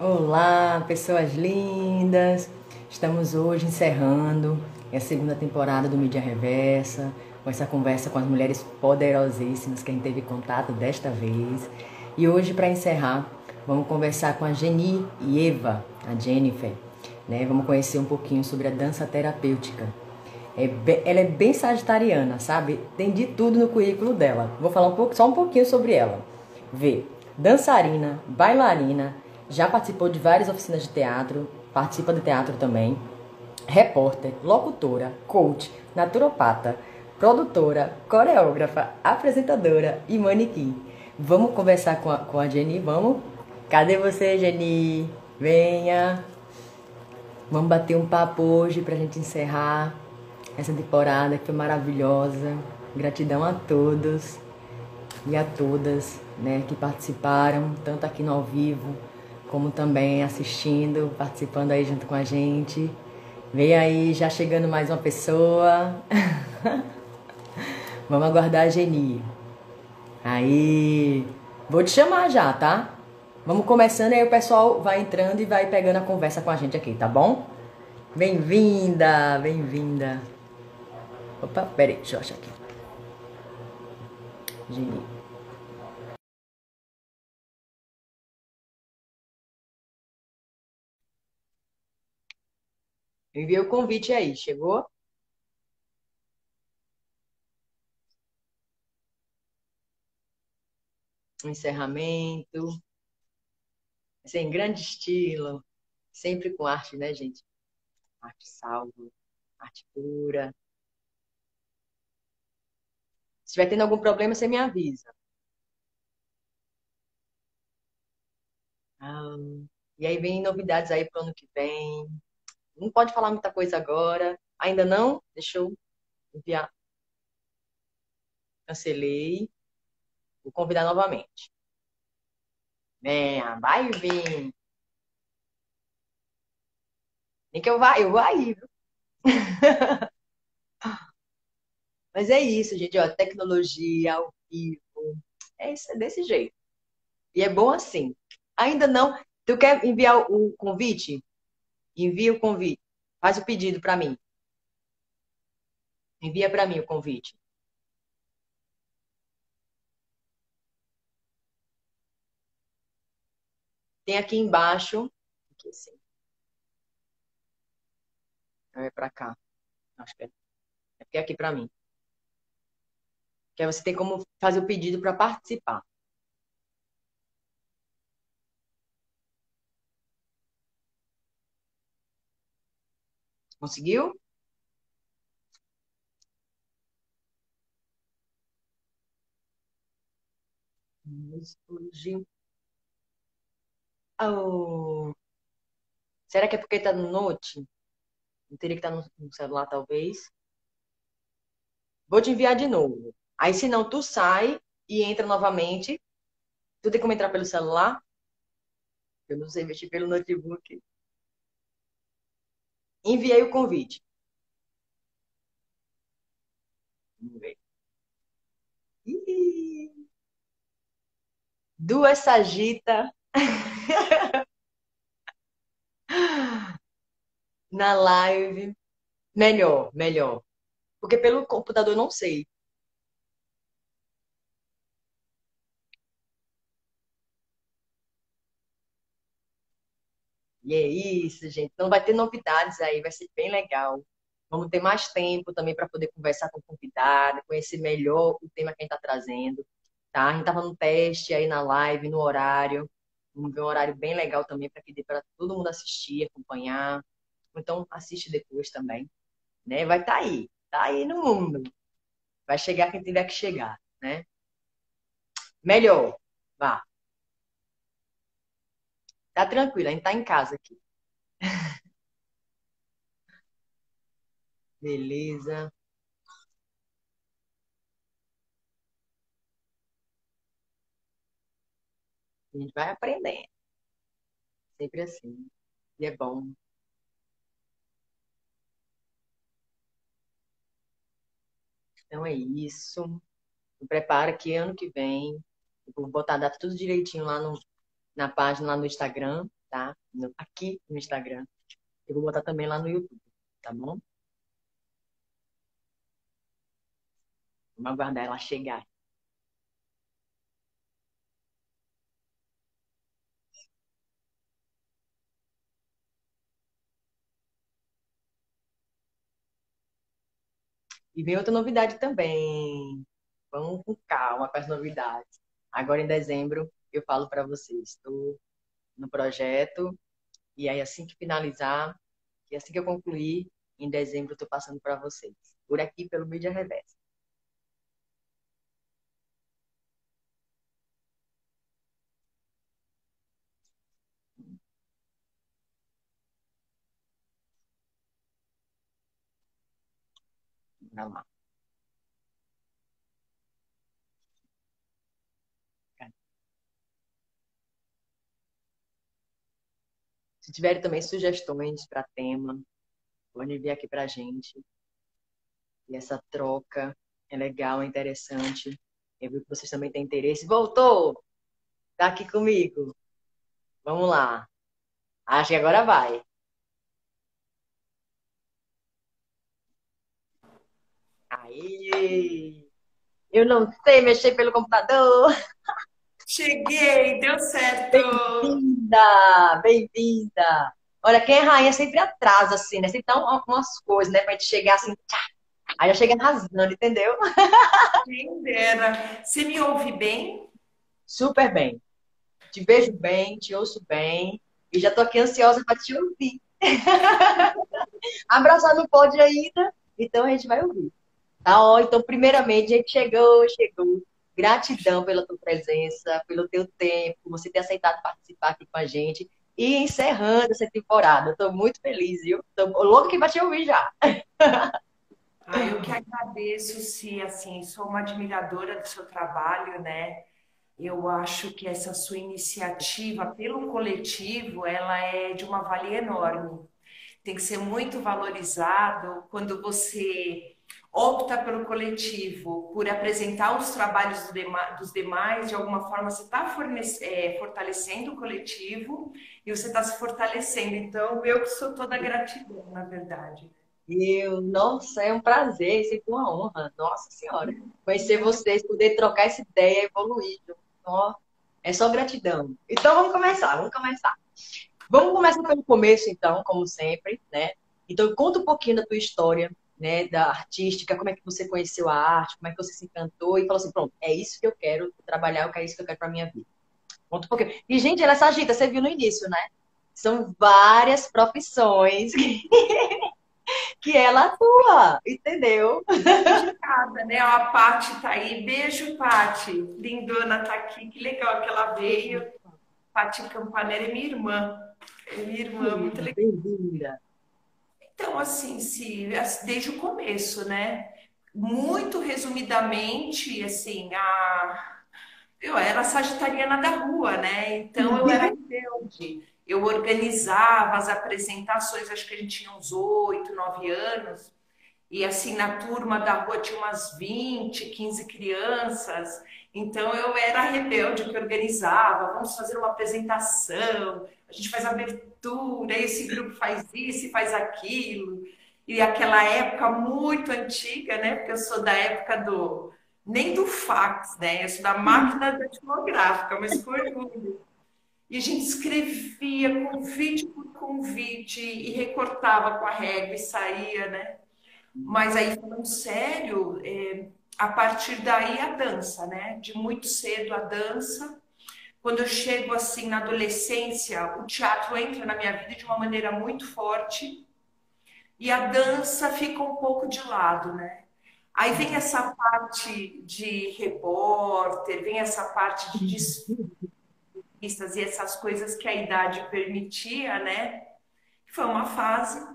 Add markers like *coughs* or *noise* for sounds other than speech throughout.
Olá, pessoas lindas! Estamos hoje encerrando a segunda temporada do Mídia Reversa, com essa conversa com as mulheres poderosíssimas que a gente teve contato desta vez. E hoje, para encerrar, vamos conversar com a Geni e Eva, a Jennifer. Né? Vamos conhecer um pouquinho sobre a dança terapêutica. É bem, ela é bem sagitariana, sabe? Tem de tudo no currículo dela. Vou falar um pouco, só um pouquinho sobre ela. Vê, dançarina, bailarina, já participou de várias oficinas de teatro, participa de teatro também, repórter, locutora, coach, naturopata, produtora, coreógrafa, apresentadora e manequim. Vamos conversar com a, com a Jenny, vamos? Cadê você, Jenny? Venha! Vamos bater um papo hoje pra gente encerrar essa temporada que foi maravilhosa. Gratidão a todos e a todas né, que participaram, tanto aqui no ao vivo como também assistindo, participando aí junto com a gente. Vem aí, já chegando mais uma pessoa. *laughs* Vamos aguardar a Geni. Aí, vou te chamar já, tá? Vamos começando aí o pessoal vai entrando e vai pegando a conversa com a gente aqui, tá bom? Bem-vinda, bem-vinda. Opa, peraí, deixa eu achar aqui. Geni. Enviei o convite aí, chegou? Encerramento. Assim, em grande estilo. Sempre com arte, né, gente? Arte salvo, arte pura. Se estiver tendo algum problema, você me avisa. Ah, e aí vem novidades aí para o ano que vem não pode falar muita coisa agora. Ainda não? Deixa eu enviar. Cancelei. Vou convidar novamente. Venha, vai vir. Nem que eu vá, eu vou aí, viu? *laughs* Mas é isso, gente. Ó, tecnologia ao vivo. É, isso, é desse jeito. E é bom assim. Ainda não. Tu quer enviar o convite? Envia o convite. Faz o pedido para mim. Envia para mim o convite. Tem aqui embaixo. Aqui assim. É para cá. Acho que é. É aqui para mim. Que aí você tem como fazer o pedido para participar. Conseguiu? Explodiu. Oh. Será que é porque tá no note? Não teria que estar tá no celular, talvez. Vou te enviar de novo. Aí, se não, tu sai e entra novamente. Tu tem como entrar pelo celular? Eu não sei mexer pelo notebook. Enviei o convite. Vamos ver. Duas sagita. *laughs* Na live. Melhor, melhor. Porque pelo computador não sei. E é isso, gente. Então vai ter novidades aí, vai ser bem legal. Vamos ter mais tempo também para poder conversar com o convidado, conhecer melhor o tema que a gente está trazendo. Tá? A gente estava no teste aí na live, no horário. Um horário bem legal também para que dê para todo mundo assistir, acompanhar. Então assiste depois também. Né? Vai estar tá aí, tá aí no mundo. Vai chegar quem tiver que chegar, né? Melhor, vá. Tá tranquilo, a gente tá em casa aqui. Beleza. A gente vai aprendendo. Sempre assim. E é bom. Então é isso. Prepara que ano que vem, eu vou botar a data tudo direitinho lá no, na página lá no Instagram, tá? Aqui no Instagram. Eu vou botar também lá no YouTube, tá bom? Vamos aguardar ela chegar. E vem outra novidade também. Vamos com calma com as novidades. Agora em dezembro eu falo para vocês. Estou no projeto e aí assim que finalizar, e assim que eu concluir, em dezembro eu estou passando para vocês. Por aqui pelo Mídia Reversa. Vamos lá. Se tiverem também sugestões para tema, podem enviar aqui para a gente. E essa troca é legal, é interessante. Eu vi que vocês também têm interesse. Voltou! Tá aqui comigo. Vamos lá. Acho que agora vai. Aí! Eu não sei mexer pelo computador. *laughs* Cheguei, deu certo. Bem-vinda, bem-vinda. Olha, quem é rainha sempre atrasa, assim, né? Sempre dá umas coisas, né? Pra gente chegar assim, tchá. Aí já chega arrasando, entendeu? *laughs* Quem dera. Você me ouve bem? Super bem. Te vejo bem, te ouço bem. E já tô aqui ansiosa para te ouvir. *laughs* Abraçar não pode ainda, então a gente vai ouvir. Tá, ó, então, primeiramente, a gente chegou, chegou. Gratidão pela tua presença, pelo teu tempo, você ter aceitado participar aqui com a gente. E encerrando essa temporada. Estou muito feliz, viu? Estou louco que vai te ouvir já. *laughs* Eu que agradeço, se assim, sou uma admiradora do seu trabalho, né? Eu acho que essa sua iniciativa pelo coletivo, ela é de uma valia enorme. Tem que ser muito valorizado quando você opta pelo coletivo, por apresentar os trabalhos dos demais, de alguma forma você está é, fortalecendo o coletivo e você está se fortalecendo. Então, eu que sou toda gratidão, na verdade. Eu, nossa, é um prazer, é sempre uma honra, nossa senhora. Conhecer vocês, poder trocar essa ideia, evoluir. Ó, é só gratidão. Então, vamos começar, vamos começar. Vamos começar pelo começo, então, como sempre, né? Então, conta um pouquinho da tua história, né, da artística, como é que você conheceu a arte, como é que você se encantou e falou assim, pronto, é isso que eu quero trabalhar, é isso que eu quero para minha vida. Conta um pouquinho. E, gente, ela é sagita, você viu no início, né? São várias profissões que, *laughs* que ela atua, entendeu? Dedicada, né? A Paty tá aí. Beijo, Paty. Lindona tá aqui. Que legal que ela veio. Paty Campanella é minha irmã. É minha irmã, muito legal. Bem-vinda. Então, assim, se, desde o começo, né? Muito resumidamente, assim, a... eu era sagitariana da rua, né? Então eu era rebelde. Eu organizava as apresentações, acho que a gente tinha uns oito, nove anos. E assim, na turma da rua tinha umas 20, 15 crianças. Então eu era rebelde que organizava, vamos fazer uma apresentação, a gente faz abertura, esse grupo faz isso faz aquilo. E aquela época muito antiga, né? Porque eu sou da época do nem do fax, né? Eu sou da máquina datilográfica, mas com orgulho. E a gente escrevia convite por convite e recortava com a régua e saía, né? Mas aí, falando sério, é, a partir daí a dança, né? De muito cedo a dança. Quando eu chego assim na adolescência, o teatro entra na minha vida de uma maneira muito forte e a dança fica um pouco de lado, né? Aí vem essa parte de repórter, vem essa parte de desfilistas e essas coisas que a idade permitia, né? Foi uma fase.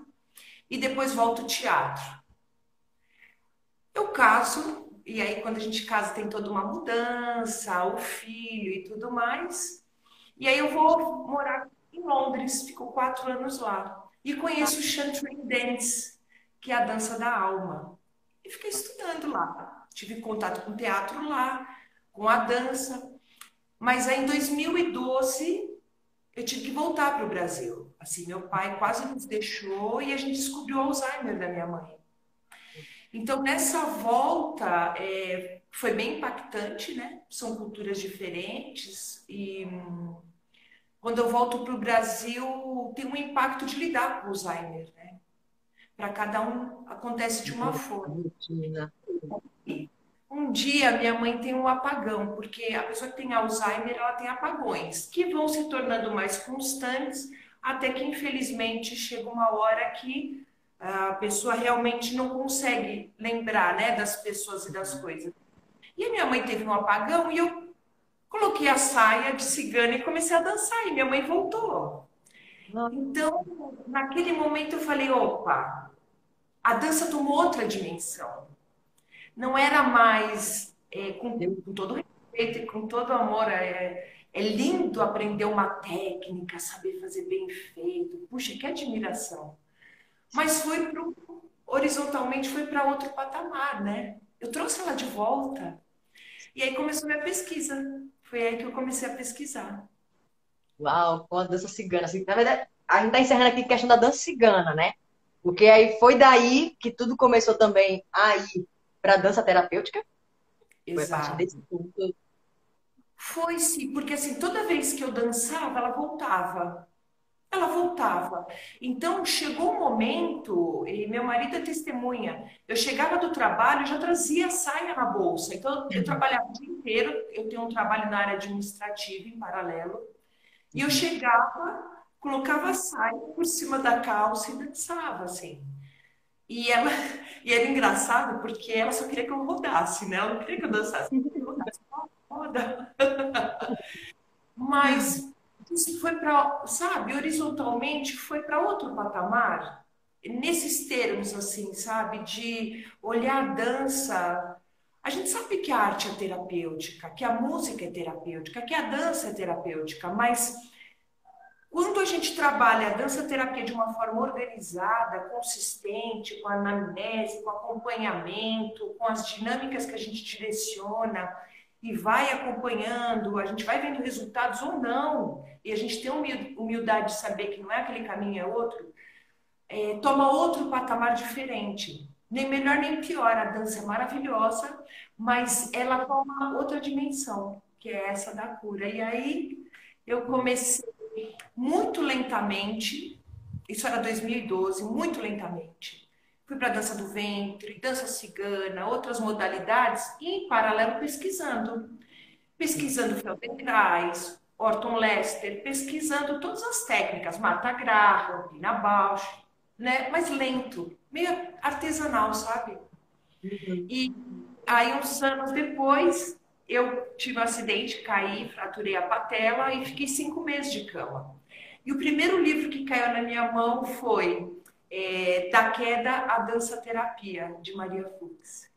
E depois volta o teatro. Eu caso e aí, quando a gente casa, tem toda uma mudança, o filho e tudo mais. E aí, eu vou morar em Londres, fico quatro anos lá. E conheço o Chantrain Dance, que é a dança da alma. E fiquei estudando lá. Tive contato com o teatro lá, com a dança. Mas aí, em 2012, eu tive que voltar para o Brasil. Assim, meu pai quase nos deixou e a gente descobriu o Alzheimer da minha mãe. Então, nessa volta, é, foi bem impactante, né? São culturas diferentes e quando eu volto para o Brasil, tem um impacto de lidar com o Alzheimer, né? Para cada um acontece de uma forma. Um dia minha mãe tem um apagão, porque a pessoa que tem Alzheimer, ela tem apagões, que vão se tornando mais constantes, até que infelizmente chega uma hora que a pessoa realmente não consegue lembrar, né, das pessoas e das coisas. E a minha mãe teve um apagão e eu coloquei a saia de cigana e comecei a dançar e minha mãe voltou. Então, naquele momento eu falei, opa, a dança tomou outra dimensão. Não era mais, é, com, com, todo respeito e com todo amor, é, é lindo aprender uma técnica, saber fazer bem feito. Puxa, que admiração. Mas foi pro, horizontalmente foi para outro patamar, né? Eu trouxe ela de volta. E aí começou minha pesquisa. Foi aí que eu comecei a pesquisar. Uau, com a dança cigana. Assim, na verdade, a gente está encerrando aqui a questão da dança cigana, né? Porque aí foi daí que tudo começou também a ir para dança terapêutica. Exato. Foi a partir desse ponto. Foi sim, porque assim, toda vez que eu dançava, ela voltava. Ela voltava. Então, chegou um momento, e meu marido é testemunha, eu chegava do trabalho, já trazia a saia na bolsa. Então, eu trabalhava o dia inteiro, eu tenho um trabalho na área administrativa em paralelo, e eu uhum. chegava, colocava a saia por cima da calça e dançava, assim. E ela, *laughs* e era engraçado porque ela só queria que eu rodasse, né? Ela não queria que eu dançasse, queria que eu rodasse. Roda. *laughs* Mas isso foi para, sabe, horizontalmente foi para outro patamar. Nesses termos, assim, sabe, de olhar a dança. A gente sabe que a arte é terapêutica, que a música é terapêutica, que a dança é terapêutica, mas quando a gente trabalha a dança terapia de uma forma organizada, consistente, com anamnese, com acompanhamento, com as dinâmicas que a gente direciona, e vai acompanhando, a gente vai vendo resultados ou não, e a gente tem humildade de saber que não é aquele caminho, é outro, é, toma outro patamar diferente. Nem melhor nem pior, a dança é maravilhosa, mas ela toma outra dimensão, que é essa da cura. E aí eu comecei muito lentamente, isso era 2012, muito lentamente fui para dança do ventre, dança cigana, outras modalidades e em paralelo pesquisando. Pesquisando Feldenkrais, Orton Lester, pesquisando todas as técnicas, Marta Graham, Lina Bausch, né? Mas lento, meio artesanal, sabe? Uhum. E aí uns anos depois eu tive um acidente, caí, fraturei a patela e fiquei cinco meses de cama. E o primeiro livro que caiu na minha mão foi é, Da Queda à Dança Terapia, de Maria Fuchs.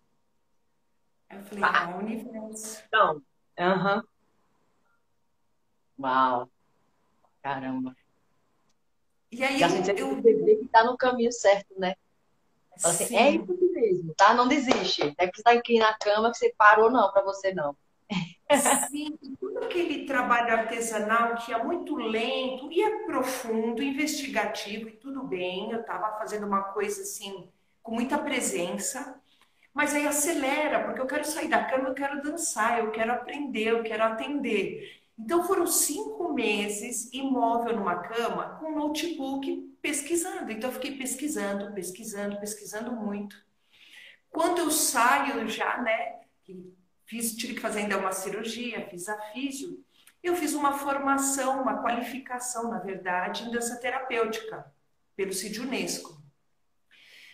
Eu falei, ah, é o universo. Então, aham. Uau! Caramba! E aí, e a gente eu, eu... que está no caminho certo, né? Assim, é isso mesmo, tá? Não desiste. É que você tá aqui na cama que você parou, não, para você não. Sim, tudo aquele trabalho artesanal que é muito lento e é profundo, investigativo e tudo bem. Eu estava fazendo uma coisa assim, com muita presença, mas aí acelera, porque eu quero sair da cama, eu quero dançar, eu quero aprender, eu quero atender. Então foram cinco meses imóvel numa cama com um notebook pesquisando. Então eu fiquei pesquisando, pesquisando, pesquisando muito. Quando eu saio já, né? Fiz, tive que fazer ainda uma cirurgia, fiz a físio. Eu fiz uma formação, uma qualificação, na verdade, em dança terapêutica, pelo CID Unesco.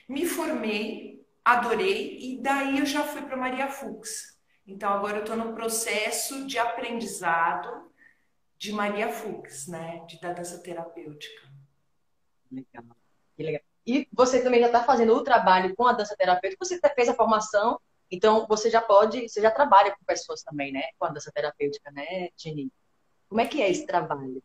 Me formei, adorei, e daí eu já fui para Maria Fux. Então agora eu estou no processo de aprendizado de Maria Fux, né? De, da dança terapêutica. Legal. Que legal. E você também já está fazendo o trabalho com a dança terapêutica? Você fez a formação então, você já pode, você já trabalha com pessoas também, né? Com a dança terapêutica, né, Jenny? Como é que é esse trabalho?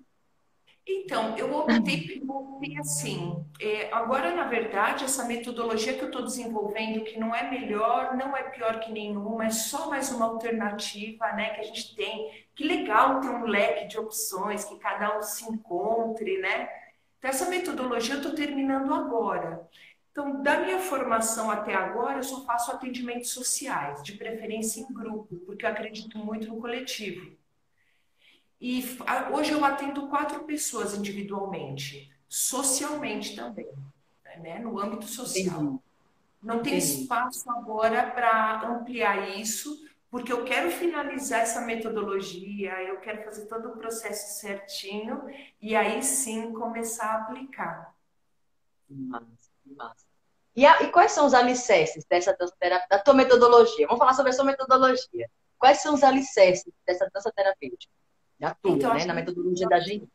Então, eu optei por assim. É, agora, na verdade, essa metodologia que eu estou desenvolvendo, que não é melhor, não é pior que nenhuma, é só mais uma alternativa, né, que a gente tem. Que legal ter um leque de opções, que cada um se encontre, né? Então, essa metodologia eu estou terminando agora. Então, da minha formação até agora, eu só faço atendimentos sociais, de preferência em grupo, porque eu acredito muito no coletivo. E hoje eu atendo quatro pessoas individualmente, socialmente também, né? no âmbito social. Não tem espaço agora para ampliar isso, porque eu quero finalizar essa metodologia, eu quero fazer todo o processo certinho e aí sim começar a aplicar. Massa, massa. E, a, e quais são os alicerces dessa dança terapêutica, da tua metodologia? Vamos falar sobre a sua metodologia. Quais são os alicerces dessa dança terapêutica? da tua, então, né? Na metodologia da gente.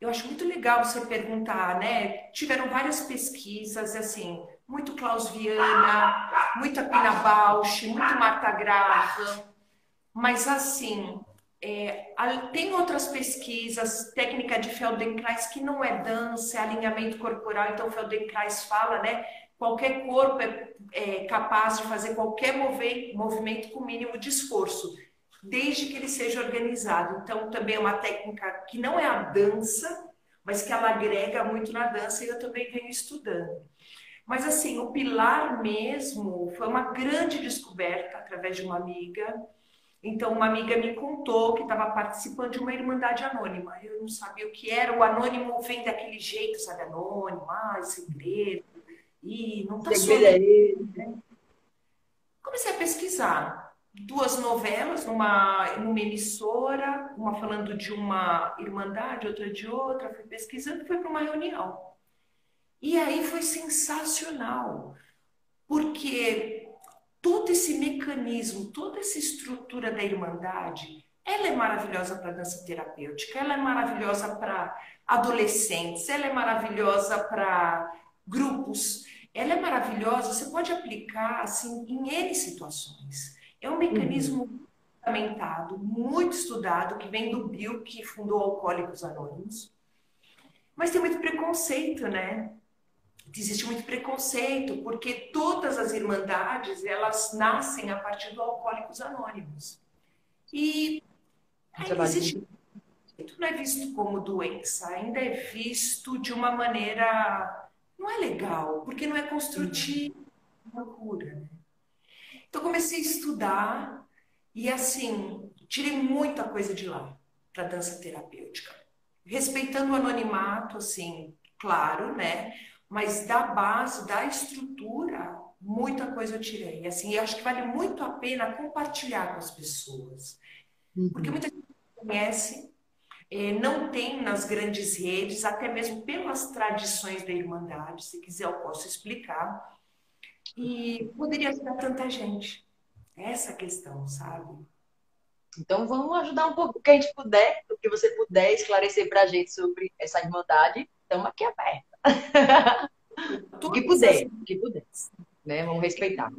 Eu acho muito legal você perguntar, né? Tiveram várias pesquisas, assim, muito Klaus Viana, muita Pina Bausch, muito Marta Graham, mas assim, é, tem outras pesquisas, técnica de Feldenkrais, que não é dança, é alinhamento corporal, então Feldenkrais fala, né? Qualquer corpo é, é capaz de fazer qualquer mover, movimento com mínimo de esforço desde que ele seja organizado. Então, também é uma técnica que não é a dança, mas que ela agrega muito na dança e eu também venho estudando. Mas, assim, o pilar mesmo foi uma grande descoberta através de uma amiga. Então, uma amiga me contou que estava participando de uma irmandade anônima. Eu não sabia o que era. O anônimo vem daquele jeito, sabe? Anônimo, ah, segredo. E não está só. Né? Comecei a pesquisar duas novelas numa, numa emissora, uma falando de uma irmandade, outra de outra, fui pesquisando, fui para uma reunião. E aí foi sensacional, porque todo esse mecanismo, toda essa estrutura da irmandade, ela é maravilhosa para dança terapêutica, ela é maravilhosa para adolescentes, ela é maravilhosa para grupos, ela é maravilhosa, você pode aplicar assim em N situações. É um mecanismo uhum. fundamentado, muito estudado, que vem do Bill, que fundou Alcoólicos Anônimos. Mas tem muito preconceito, né? Existe muito preconceito, porque todas as irmandades, elas nascem a partir do Alcoólicos Anônimos. E ainda existe... não é visto como doença, ainda é visto de uma maneira... Não é legal, porque não é construtivo, é uma cura, né? Então comecei a estudar e assim, tirei muita coisa de lá para dança terapêutica. Respeitando o anonimato, assim, claro, né? Mas da base, da estrutura, muita coisa eu tirei. Assim, eu acho que vale muito a pena compartilhar com as pessoas. Uhum. Porque muita gente conhece, eh, não tem nas grandes redes, até mesmo pelas tradições da Irmandade. Se quiser, eu posso explicar. E poderia ajudar tanta gente. Essa questão, sabe? Então vamos ajudar um pouco, o que a gente puder, o que você puder esclarecer para a gente sobre essa irmandade, estamos aqui aberta. *laughs* o que puder, o que puder. Né? Vamos respeitar.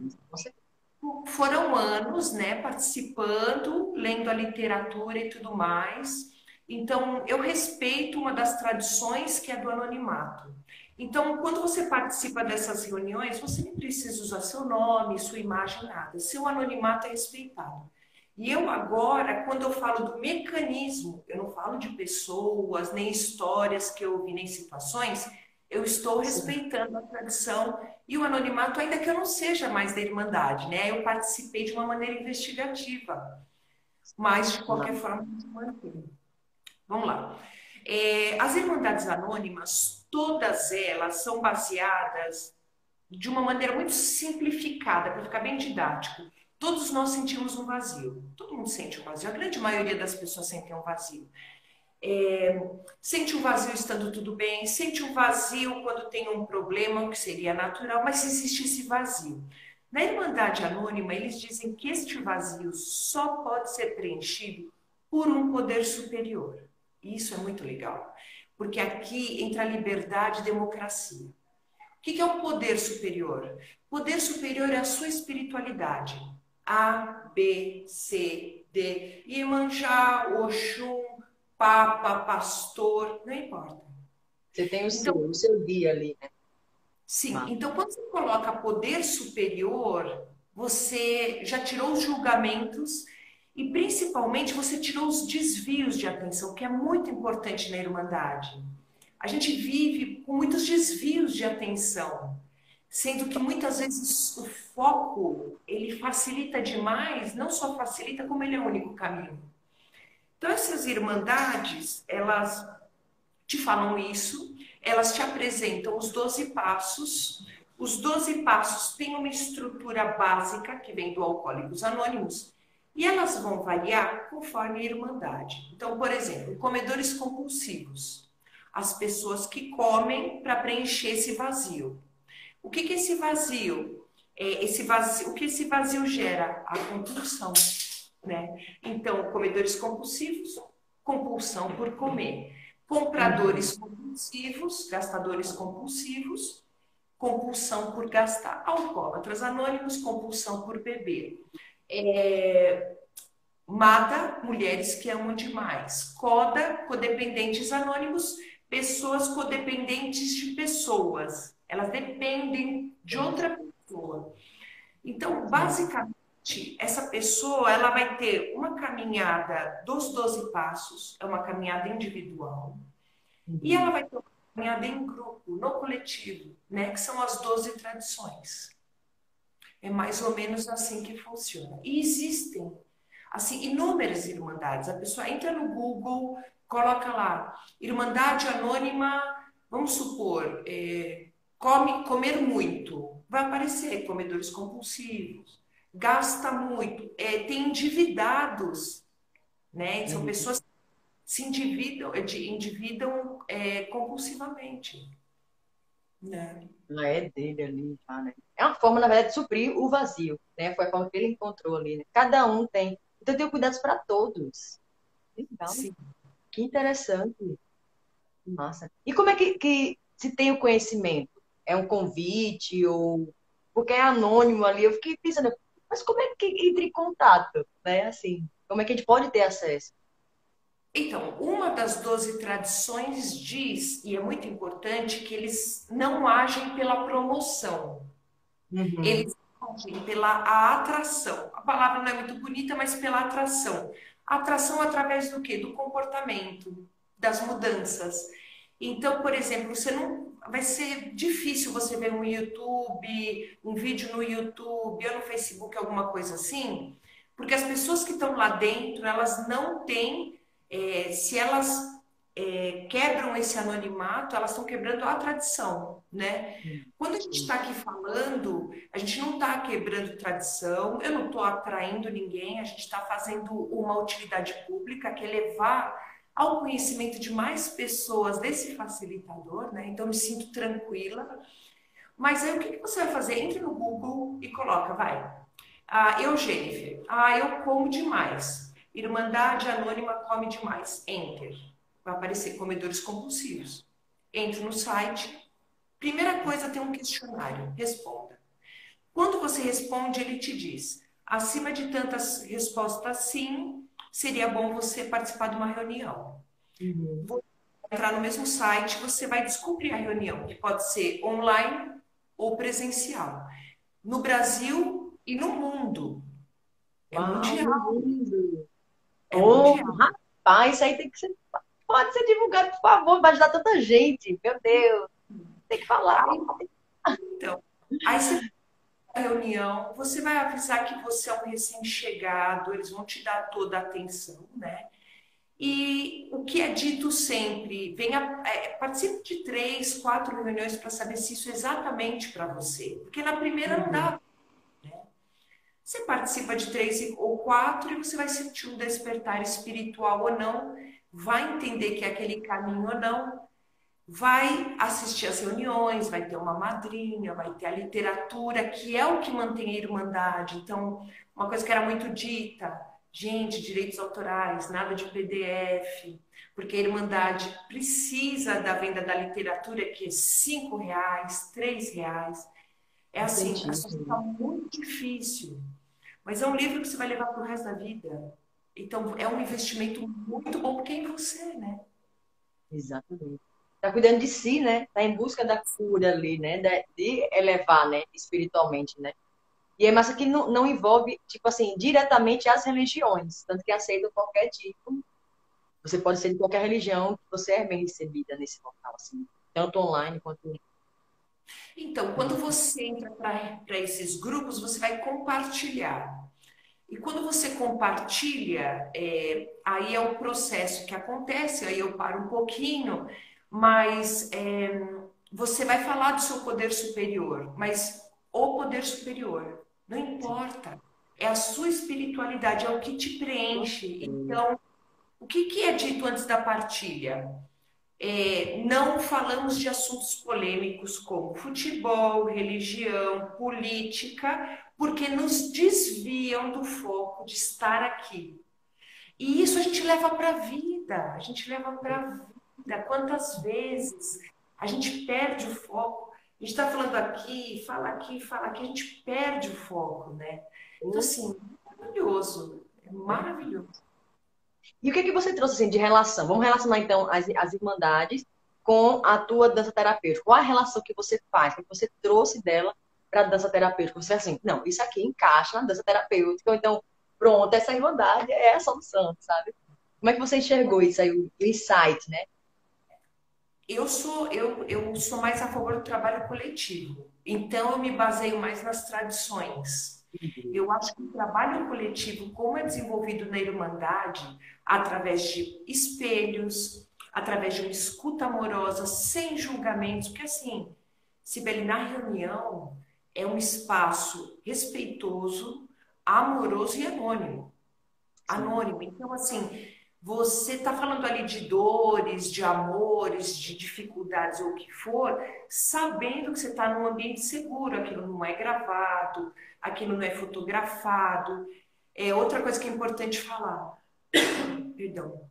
Foram anos, né, participando, lendo a literatura e tudo mais. Então, eu respeito uma das tradições que é do anonimato. Então, quando você participa dessas reuniões, você nem precisa usar seu nome, sua imagem, nada. Seu anonimato é respeitado. E eu agora, quando eu falo do mecanismo, eu não falo de pessoas, nem histórias que eu vi, nem situações, eu estou respeitando a tradição e o anonimato, ainda que eu não seja mais da Irmandade, né? Eu participei de uma maneira investigativa, mas de qualquer forma, vamos lá. É, as Irmandades Anônimas, todas elas são baseadas de uma maneira muito simplificada, para ficar bem didático. Todos nós sentimos um vazio. Todo mundo sente um vazio. A grande maioria das pessoas sentem um vazio. É, sente um vazio estando tudo bem, sente um vazio quando tem um problema, o que seria natural, mas existe esse vazio. Na Irmandade Anônima, eles dizem que este vazio só pode ser preenchido por um poder superior. Isso é muito legal porque aqui entra a liberdade e democracia. O que é o poder superior? Poder superior é a sua espiritualidade. A, B, C, D. Iemanjá, Oxum, papa, pastor, não importa. Você tem o seu, então, o seu dia ali, né? Sim, ah. então quando você coloca poder superior, você já tirou os julgamentos e principalmente você tirou os desvios de atenção, que é muito importante na Irmandade. A gente vive com muitos desvios de atenção, sendo que muitas vezes o foco ele facilita demais, não só facilita, como ele é o único caminho. Então essas irmandades, elas te falam isso, elas te apresentam os 12 passos. Os 12 passos têm uma estrutura básica que vem do Alcoólicos Anônimos e elas vão variar conforme a irmandade. Então, por exemplo, comedores compulsivos. As pessoas que comem para preencher esse vazio. O que, que esse vazio? É esse vazio? O que esse vazio gera? A compulsão. Né? Então, comedores compulsivos, compulsão por comer. Compradores compulsivos, gastadores compulsivos, compulsão por gastar. Alcoólatras anônimos, compulsão por beber. É, mata mulheres que amam demais. Coda, codependentes anônimos, pessoas codependentes de pessoas. Elas dependem de outra pessoa. Então, basicamente, essa pessoa ela vai ter uma caminhada dos 12 passos, é uma caminhada individual, uhum. e ela vai ter uma caminhada em grupo, no coletivo, né, que são as 12 tradições. É mais ou menos assim que funciona. E existem assim inúmeras irmandades. A pessoa entra no Google, coloca lá Irmandade Anônima, vamos supor, é, come, comer muito. Vai aparecer comedores compulsivos, gasta muito, é, tem endividados, né? São uhum. pessoas que se endividam, endividam é, compulsivamente. Né? Não é dele ali, tá, né? É uma forma, na verdade, de suprir o vazio, né? Foi a forma que ele encontrou ali, né? Cada um tem. Então, tem cuidados para todos. Então, Sim. que interessante. Massa. E como é que, que se tem o conhecimento? É um convite ou... Porque é anônimo ali. Eu fiquei pensando, mas como é que entra em contato, né? Assim, como é que a gente pode ter acesso? Então, uma das doze tradições diz, e é muito importante, que eles não agem pela promoção. Uhum. Eles agem pela atração. A palavra não é muito bonita, mas pela atração. atração através do quê? Do comportamento, das mudanças. Então, por exemplo, você não vai ser difícil você ver um YouTube, um vídeo no YouTube ou no Facebook, alguma coisa assim, porque as pessoas que estão lá dentro, elas não têm, é, se elas é, quebram esse anonimato, elas estão quebrando a tradição, né? Quando a gente está aqui falando, a gente não está quebrando tradição, eu não estou atraindo ninguém, a gente está fazendo uma utilidade pública que é levar ao conhecimento de mais pessoas desse facilitador, né? Então me sinto tranquila. Mas aí o que, você vai fazer? Entre no Google e coloca, vai. Ah, eu, Jennifer. Ah, eu como demais. Irmandade Anônima come demais. Enter. Vai aparecer comedores compulsivos. Entre no site. Primeira coisa, tem um questionário. Responda. Quando você responde, ele te diz: acima de tantas respostas sim, seria bom você participar de uma reunião. Uhum. Vou entrar no mesmo site, você vai descobrir a reunião, que pode ser online ou presencial. No Brasil e no mundo. É Uau, mundial. Mundo. É oh, mundial. Rapaz, isso aí tem que ser. Pode ser divulgado, por favor, vai ajudar tanta gente. Meu Deus. Tem que falar. Então, aí você reunião, você vai avisar que você é um recém-chegado, eles vão te dar toda a atenção, né? E o que é dito sempre, venha, é, participe de três, quatro reuniões para saber se isso é exatamente para você. Porque na primeira não dá. Né? Você participa de três ou quatro e você vai sentir um despertar espiritual ou não, vai entender que é aquele caminho ou não, vai assistir às reuniões, vai ter uma madrinha, vai ter a literatura, que é o que mantém a irmandade. Então, uma coisa que era muito dita, gente, direitos autorais, nada de PDF, porque a irmandade precisa da venda da literatura, que é cinco reais, três reais. É assim, a situação está muito difícil. Mas é um livro que você vai levar para o resto da vida. Então, é um investimento muito bom porque é em você, né? Exatamente. Tá cuidando de si, né? Tá em busca da cura ali, né? De, de elevar, né? Espiritualmente, né? E é massa que não, não envolve, tipo assim, diretamente as religiões, tanto que aceita qualquer tipo. Você pode ser de qualquer religião, você é bem recebida nesse local, assim, tanto online quanto. Então, quando você entra para esses grupos, você vai compartilhar. E quando você compartilha, é, aí é o processo que acontece, aí eu paro um pouquinho, mas é, você vai falar do seu poder superior, mas o poder superior, não importa. É a sua espiritualidade, é o que te preenche. Então, o que, que é dito antes da partilha? É, não falamos de assuntos polêmicos como futebol, religião, política, porque nos desviam do foco de estar aqui. E isso a gente leva para a vida, a gente leva para a. Quantas vezes a gente perde o foco? A gente está falando aqui, fala aqui, fala aqui, a gente perde o foco, né? Então, assim, maravilhoso, é maravilhoso. E o que, é que você trouxe assim, de relação? Vamos relacionar então as, as irmandades com a tua dança terapêutica. Qual a relação que você faz, que você trouxe dela para a dança terapêutica? Você assim, não, isso aqui encaixa na dança terapêutica, ou então, pronto, essa irmandade é a solução, sabe? Como é que você enxergou isso aí, o insight, né? Eu sou, eu, eu sou mais a favor do trabalho coletivo. Então, eu me baseio mais nas tradições. Uhum. Eu acho que o trabalho coletivo, como é desenvolvido na Irmandade, através de espelhos, através de uma escuta amorosa, sem julgamentos, porque assim, Sibeli, na reunião é um espaço respeitoso, amoroso e anônimo. Anônimo. Então, assim, você está falando ali de dores, de amores, de dificuldades ou o que for, sabendo que você está num ambiente seguro, aquilo não é gravado, aquilo não é fotografado. É outra coisa que é importante falar. *coughs* Perdão.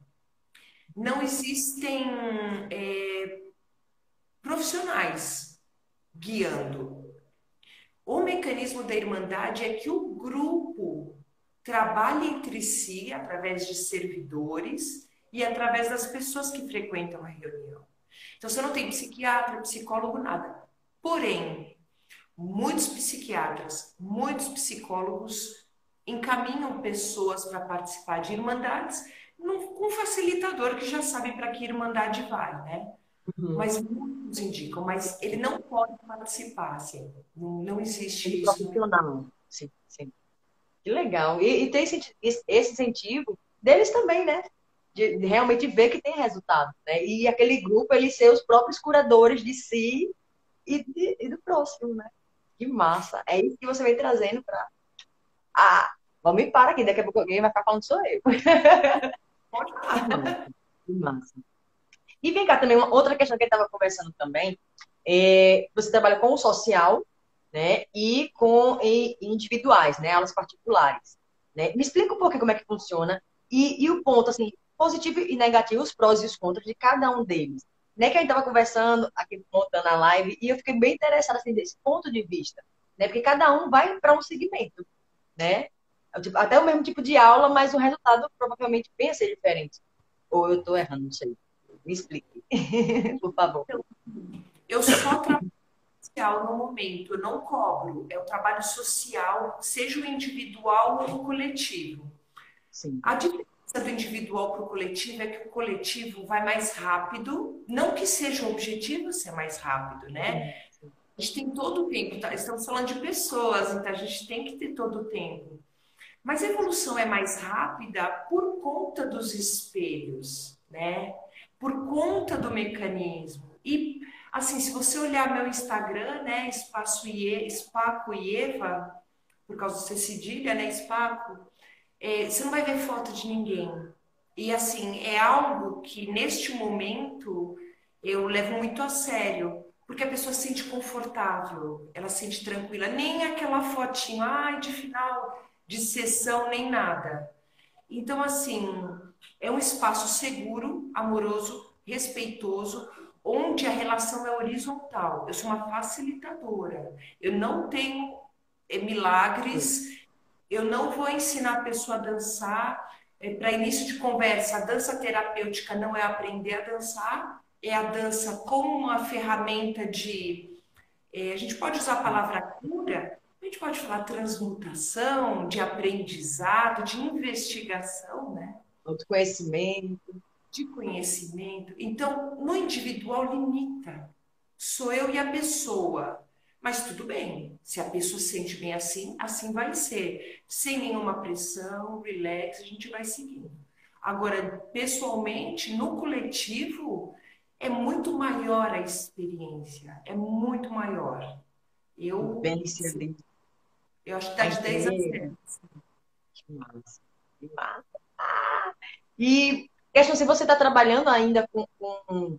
Não existem é, profissionais guiando. O mecanismo da irmandade é que o grupo trabalha entre si através de servidores e através das pessoas que frequentam a reunião. Então, você não tem psiquiatra, psicólogo, nada. Porém, muitos psiquiatras, muitos psicólogos encaminham pessoas para participar de irmandades com um facilitador que já sabe para que irmandade vai, né? Uhum. Mas muitos indicam, mas ele não pode participar, assim, não, não existe ele isso. Profissional, sim, sim. Que legal. E, e tem esse, esse incentivo deles também, né? De, de, realmente ver que tem resultado, né? E aquele grupo, ele ser os próprios curadores de si e, de, e do próximo, né? Que massa. É isso que você vem trazendo para... Ah, vamos me para aqui, daqui a pouco alguém vai ficar falando sou eu. Pode falar. *laughs* Que massa. E vem cá também, uma outra questão que a gente estava conversando também, é, você trabalha com o social, né? E com e individuais, né? Aulas particulares. Né? Me explica um pouco como é que funciona e, e o ponto, assim, positivo e negativo, os prós e os contras de cada um deles. Né, que a gente estava conversando aqui, montando a live, e eu fiquei bem interessada assim, desse ponto de vista. Né? Porque cada um vai para um segmento. Né? É até o mesmo tipo de aula, mas o resultado provavelmente venha a ser diferente. Ou eu estou errando, não sei. Me explique, *laughs* por favor. Eu só social no momento, eu não cobro. É o trabalho social, seja o individual ou o coletivo. Sim. A diferença do individual para o coletivo é que o coletivo vai mais rápido, não que seja o objetivo ser mais rápido, né? A gente tem todo o tempo, tá? estamos falando de pessoas, então a gente tem que ter todo o tempo. Mas a evolução é mais rápida por conta dos espelhos, né? Por conta do mecanismo. E Assim, se você olhar meu Instagram, né, Espaço Ie, Spaco Ieva, por causa do cedilha, né, Spaco, é, você não vai ver foto de ninguém. E assim, é algo que neste momento eu levo muito a sério, porque a pessoa se sente confortável, ela se sente tranquila, nem aquela fotinha, ai, de final de sessão, nem nada. Então, assim, é um espaço seguro, amoroso, respeitoso, onde a relação é horizontal. Eu sou uma facilitadora. Eu não tenho eh, milagres, eu não vou ensinar a pessoa a dançar é, para início de conversa, a dança terapêutica não é aprender a dançar, é a dança como uma ferramenta de. É, a gente pode usar a palavra cura, a gente pode falar transmutação, de aprendizado, de investigação, né? Autoconhecimento. De conhecimento. Então, no individual limita. Sou eu e a pessoa. Mas tudo bem, se a pessoa se sente bem assim, assim vai ser. Sem nenhuma pressão, relax, a gente vai seguindo. Agora, pessoalmente, no coletivo, é muito maior a experiência, é muito maior. Eu, bem sim, eu acho que dá de 10 a 0. Que massa. Que massa. Ah! E, questão, se você está trabalhando ainda com, com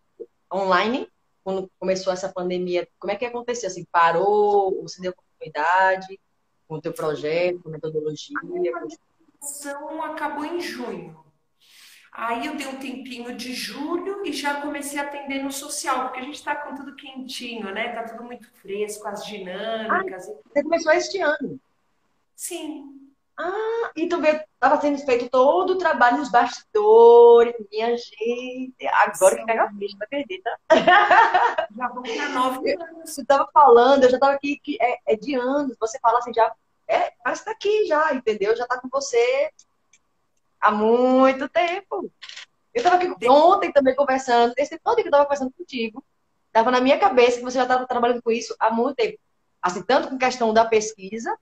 online, quando começou essa pandemia, como é que aconteceu? Assim, parou? Você deu continuidade com o teu projeto, com metodologia? A ação acabou em junho. Aí eu dei um tempinho de julho e já comecei a atender no social, porque a gente está com tudo quentinho, né? Tá tudo muito fresco, as dinâmicas. Ah, você começou este ano? Sim. Ah, e tu vê, estava sendo feito todo o trabalho nos bastidores, minha gente. Agora Sim. que pega a ficha, não acredita? *laughs* Já vou para nove. Você estava falando, eu já estava aqui, que é, é, de anos. Você fala assim, já. É, parece que tá aqui já, entendeu? Já está com você há muito tempo. Eu estava aqui ontem também conversando, esse tempo todo que eu estava conversando contigo, estava na minha cabeça que você já estava trabalhando com isso há muito tempo. Assim, tanto com questão da pesquisa,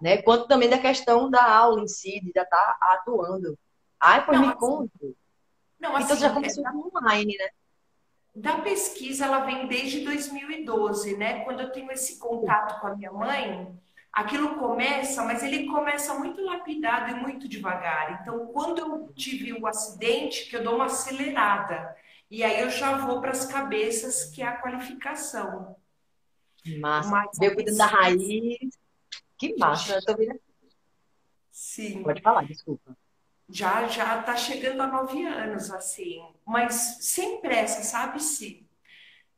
né? Quanto também da questão da aula em si, de já estar tá atuando. Ai, pois não, me assim, conta. Não, então, assim, então já começou é, online, né? Da pesquisa, ela vem desde 2012, né? Quando eu tenho esse contato com a minha mãe, aquilo começa, mas ele começa muito lapidado e muito devagar. Então, quando eu tive o acidente, que eu dou uma acelerada. E aí eu já vou para as cabeças, que é a qualificação. Massa. Mas, Deu cuidando da raiz. Que massa, vendo. Sim. Pode falar, desculpa. Já, já tá chegando a nove anos, assim. Mas sem pressa, sabe, se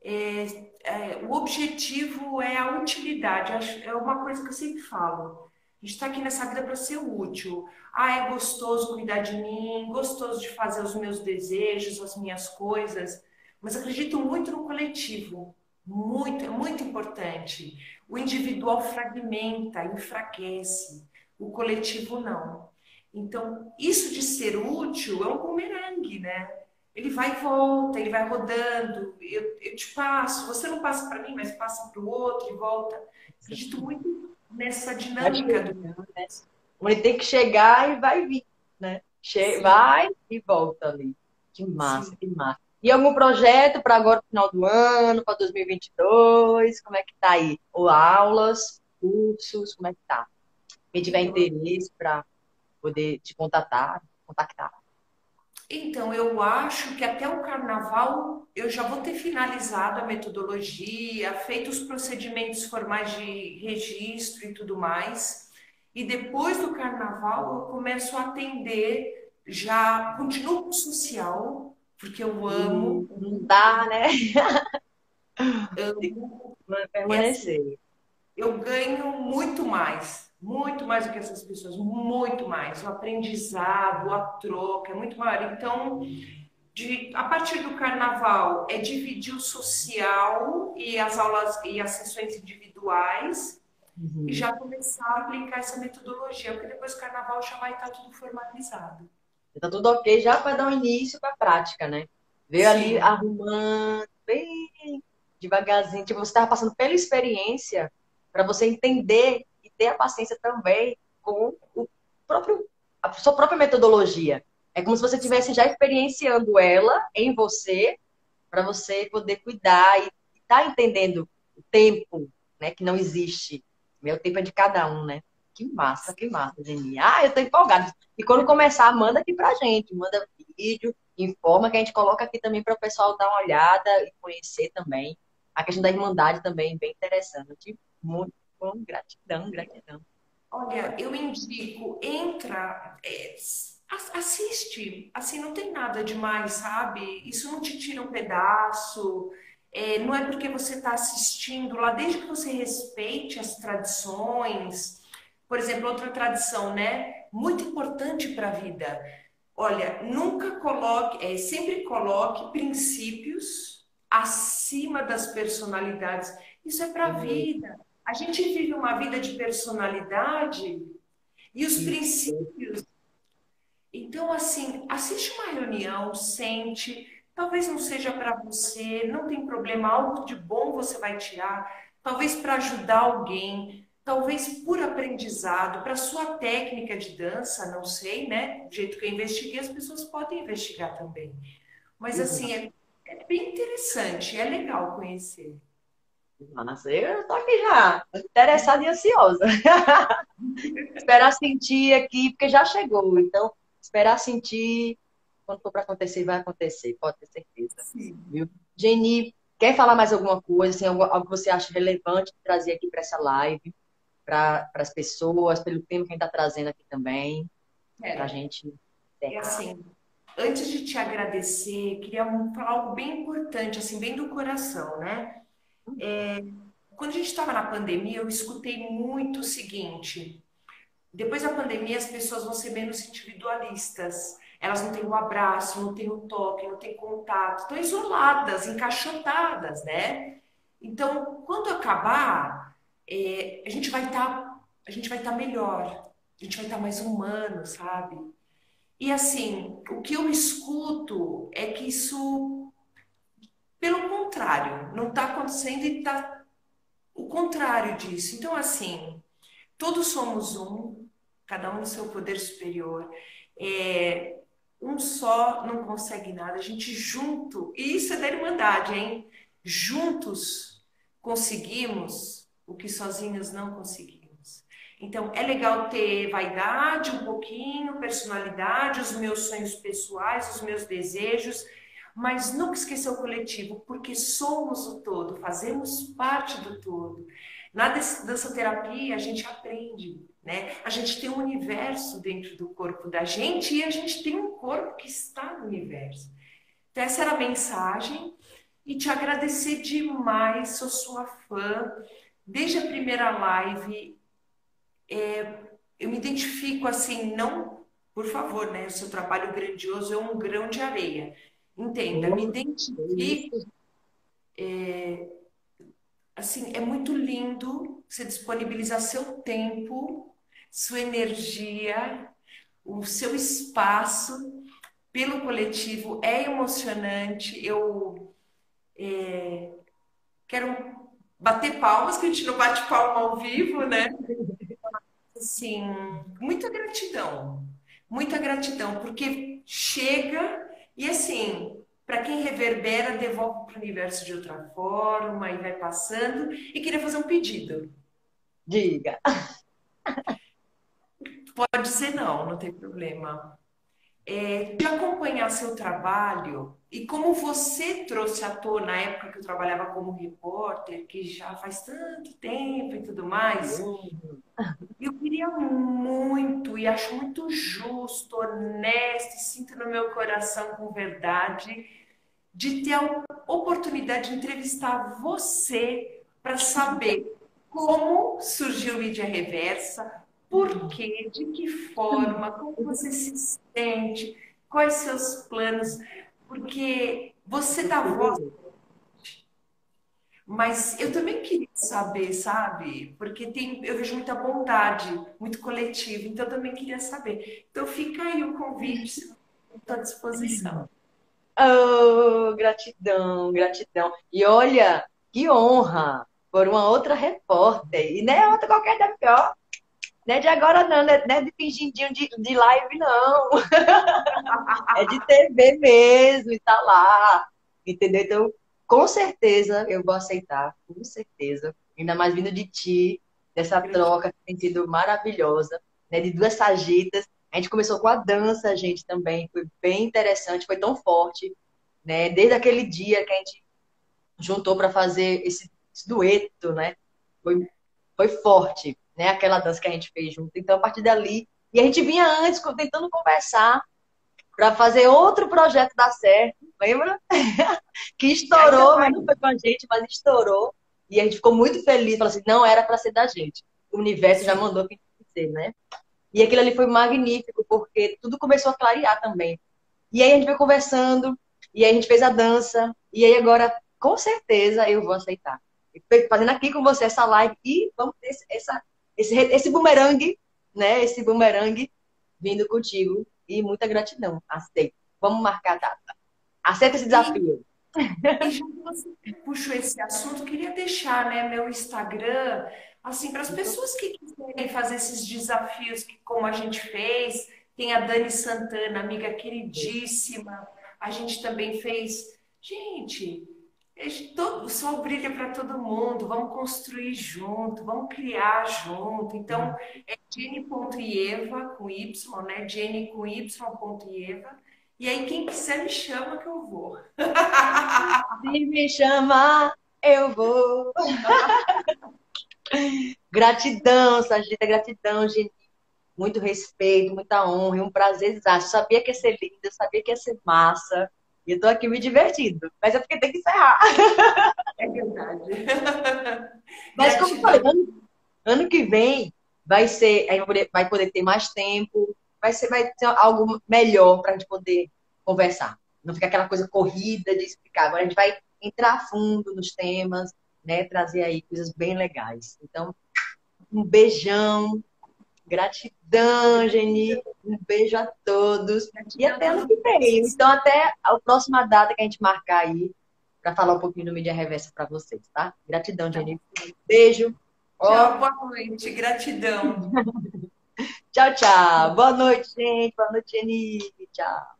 é, é, o objetivo é a utilidade. É uma coisa que eu sempre falo. A gente está aqui nessa vida para ser útil. Ah, é gostoso cuidar de mim, gostoso de fazer os meus desejos, as minhas coisas. Mas acredito muito no coletivo. Muito, é muito importante. O individual fragmenta, enfraquece, o coletivo não. Então, isso de ser útil é um bumerangue, né? Ele vai e volta, ele vai rodando. Eu, eu te passo, você não passa para mim, mas passa para o outro e volta. Acredito muito nessa dinâmica do. Né? Onde tem que chegar e vai vir, né? Che vai e volta ali. Que massa, Sim. que massa. E algum projeto para agora, final do ano, para 2022? Como é que tá aí? Ou aulas, cursos, como é que tá? Quem tiver interesse para poder te contatar, contactar. Então, eu acho que até o carnaval eu já vou ter finalizado a metodologia, feito os procedimentos formais de registro e tudo mais. E depois do carnaval eu começo a atender, já continuo com social, porque eu amo. Não dá, né? *laughs* Amo. Permanecer. Assim, eu ganho muito mais, muito mais do que essas pessoas, muito mais. O aprendizado, a troca é muito maior. Então, de, a partir do carnaval, é dividir o social e as aulas e as sessões individuais. Uhum. E já começar a aplicar essa metodologia, porque depois do carnaval já vai estar tudo formalizado. Tá tudo ok já para dar um início para a prática, né? Veio Sim. ali arrumando, bem devagarzinho. Tipo, você estava passando pela experiência para você entender e ter a paciência também com o próprio, a sua própria metodologia. É como se você estivesse já experienciando ela em você, para você poder cuidar e estar tá entendendo o tempo, né? Que não existe. Meu tempo é de cada um, né? Que massa, que massa, Geni. Ah, eu tô empolgada. E quando começar, manda aqui pra gente, manda vídeo, informa que a gente coloca aqui também para o pessoal dar uma olhada e conhecer também. A questão da irmandade também, bem interessante. Muito bom, gratidão, gratidão. Olha, eu indico, entra, é, assiste, assim, não tem nada demais, sabe? Isso não te tira um pedaço, é, não é porque você está assistindo lá, desde que você respeite as tradições, por exemplo, outra tradição, né? Muito importante para a vida. Olha, nunca coloque, é, sempre coloque princípios acima das personalidades. Isso é para a uhum. vida. A gente vive uma vida de personalidade e os princípios. Então, assim, assiste uma reunião, sente. Talvez não seja para você, não tem problema, algo de bom você vai tirar. Talvez para ajudar alguém, talvez por aprendizado, para sua técnica de dança, não sei, né? Do jeito que eu investiguei, as pessoas podem investigar também. Mas uhum. assim, é, é bem interessante, é legal conhecer. Nossa, eu tô aqui já, interessada e ansiosa. *laughs* esperar sentir aqui, porque já chegou. Então, esperar sentir, quando for para acontecer, vai acontecer, pode ter certeza. Sim. Viu? Jenny, quer falar mais alguma coisa, assim, algo, algo que você acha relevante trazer aqui para essa live? Para as pessoas, pelo tema que a gente está trazendo aqui também, é. para a gente. É assim, antes de te agradecer, queria falar algo bem importante, assim, bem do coração, né? É, quando a gente estava na pandemia, eu escutei muito o seguinte: depois da pandemia, as pessoas vão ser menos individualistas. Elas não têm o abraço, não têm o toque, não têm contato, estão isoladas, encaixotadas, né? Então, quando acabar, é, a gente vai estar tá, a gente vai estar tá melhor, a gente vai estar tá mais humano, sabe? E assim, o que eu escuto é que isso, pelo contrário, não está acontecendo e está o contrário disso. Então, assim, todos somos um, cada um no seu poder superior. É, um só não consegue nada, a gente junto, e isso é da Irmandade, hein? Juntos conseguimos o que sozinhos não conseguimos. Então, é legal ter vaidade um pouquinho, personalidade, os meus sonhos pessoais, os meus desejos, mas nunca esquecer o coletivo, porque somos o todo, fazemos parte do todo. Na dança terapia, a gente aprende, né? A gente tem um universo dentro do corpo da gente e a gente tem um corpo que está no universo. Então, essa era a mensagem e te agradecer demais, sou sua fã desde a primeira live, é, eu me identifico assim, não, por favor, né? O seu trabalho grandioso é um grão de areia. Entenda, me identifico. É, assim, é muito lindo você disponibilizar seu tempo, sua energia, o seu espaço pelo coletivo. É emocionante. Eu é, quero bater palmas, que a gente não bate palma ao vivo, né? Assim, muita gratidão, muita gratidão, porque chega e assim, para quem reverbera, devolve para o universo de outra forma e vai passando. E queria fazer um pedido. Diga. Pode ser não, não tem problema. É, de acompanhar seu trabalho e como você trouxe à tona na época que eu trabalhava como repórter, que já faz tanto tempo e tudo mais, eu queria muito e acho muito justo, honesto, e sinto no meu coração com verdade, de ter a oportunidade de entrevistar você para saber como surgiu mídia reversa, por quê, de que forma, como você se sente, quais seus planos porque você dá voz. Mas eu também queria saber, sabe? Porque tem, eu vejo muita bondade, muito coletivo, então eu também queria saber. Então fica aí o convite, estou à disposição. Oh, gratidão, gratidão. E olha, que honra por uma outra repórter. E não é outra qualquer da pior. Não é de agora, não, não é de fingidinho de, de live, não. *laughs* é de TV mesmo, e tá lá. Entendeu? Então, com certeza eu vou aceitar, com certeza. Ainda mais vindo de ti, dessa troca que tem sido maravilhosa, né? De duas sagitas. A gente começou com a dança, gente, também. Foi bem interessante, foi tão forte, né? Desde aquele dia que a gente juntou para fazer esse, esse dueto, né? Foi, foi forte né? Aquela dança que a gente fez junto. Então, a partir dali. E a gente vinha antes tentando conversar para fazer outro projeto dar certo, lembra? *laughs* que estourou, mas não foi com a gente, mas estourou. E a gente ficou muito feliz, falou assim, não era para ser da gente. O universo já mandou que ser, né? E aquilo ali foi magnífico, porque tudo começou a clarear também. E aí a gente foi conversando, e aí a gente fez a dança, e aí agora, com certeza, eu vou aceitar. Fazendo aqui com você essa live, e vamos ter essa, esse, esse bumerangue, né? Esse bumerangue vindo contigo. E muita gratidão. Aceito. Vamos marcar a data. Aceita esse desafio. E esse assunto, queria deixar né, meu Instagram, assim, para as pessoas que quiserem fazer esses desafios que, como a gente fez, tem a Dani Santana, amiga queridíssima, a gente também fez. Gente, todo, o sol brilha para todo mundo, vamos construir junto, vamos criar junto. Então, é Jenny.ieva com Y, né? Jenny com Y.ieva. E aí, quem quiser me chama que eu vou. *laughs* Se me chamar, eu vou. *laughs* gratidão, Sagita, gratidão, Jenny. Muito respeito, muita honra um prazer. Sabia que ia ser linda, sabia que ia ser massa. E eu tô aqui me divertindo. Mas é porque tem que encerrar. *laughs* É verdade. *laughs* Mas como eu falei, ano, ano que vem vai ser, vai poder ter mais tempo, vai ser, vai ter algo melhor para a gente poder conversar. Não fica aquela coisa corrida de explicar. Agora a gente vai entrar fundo nos temas, né? Trazer aí coisas bem legais. Então, um beijão, gratidão, Geni. Um beijo a todos. E até ano que vem. Então, até a próxima data que a gente marcar aí, para falar um pouquinho do Mídia Reversa para vocês, tá? Gratidão, Geni. Beijo. Tchau, boa noite. Gratidão. *laughs* Tchau, tchau. Boa noite, gente. Boa noite, Jenny. Tchau.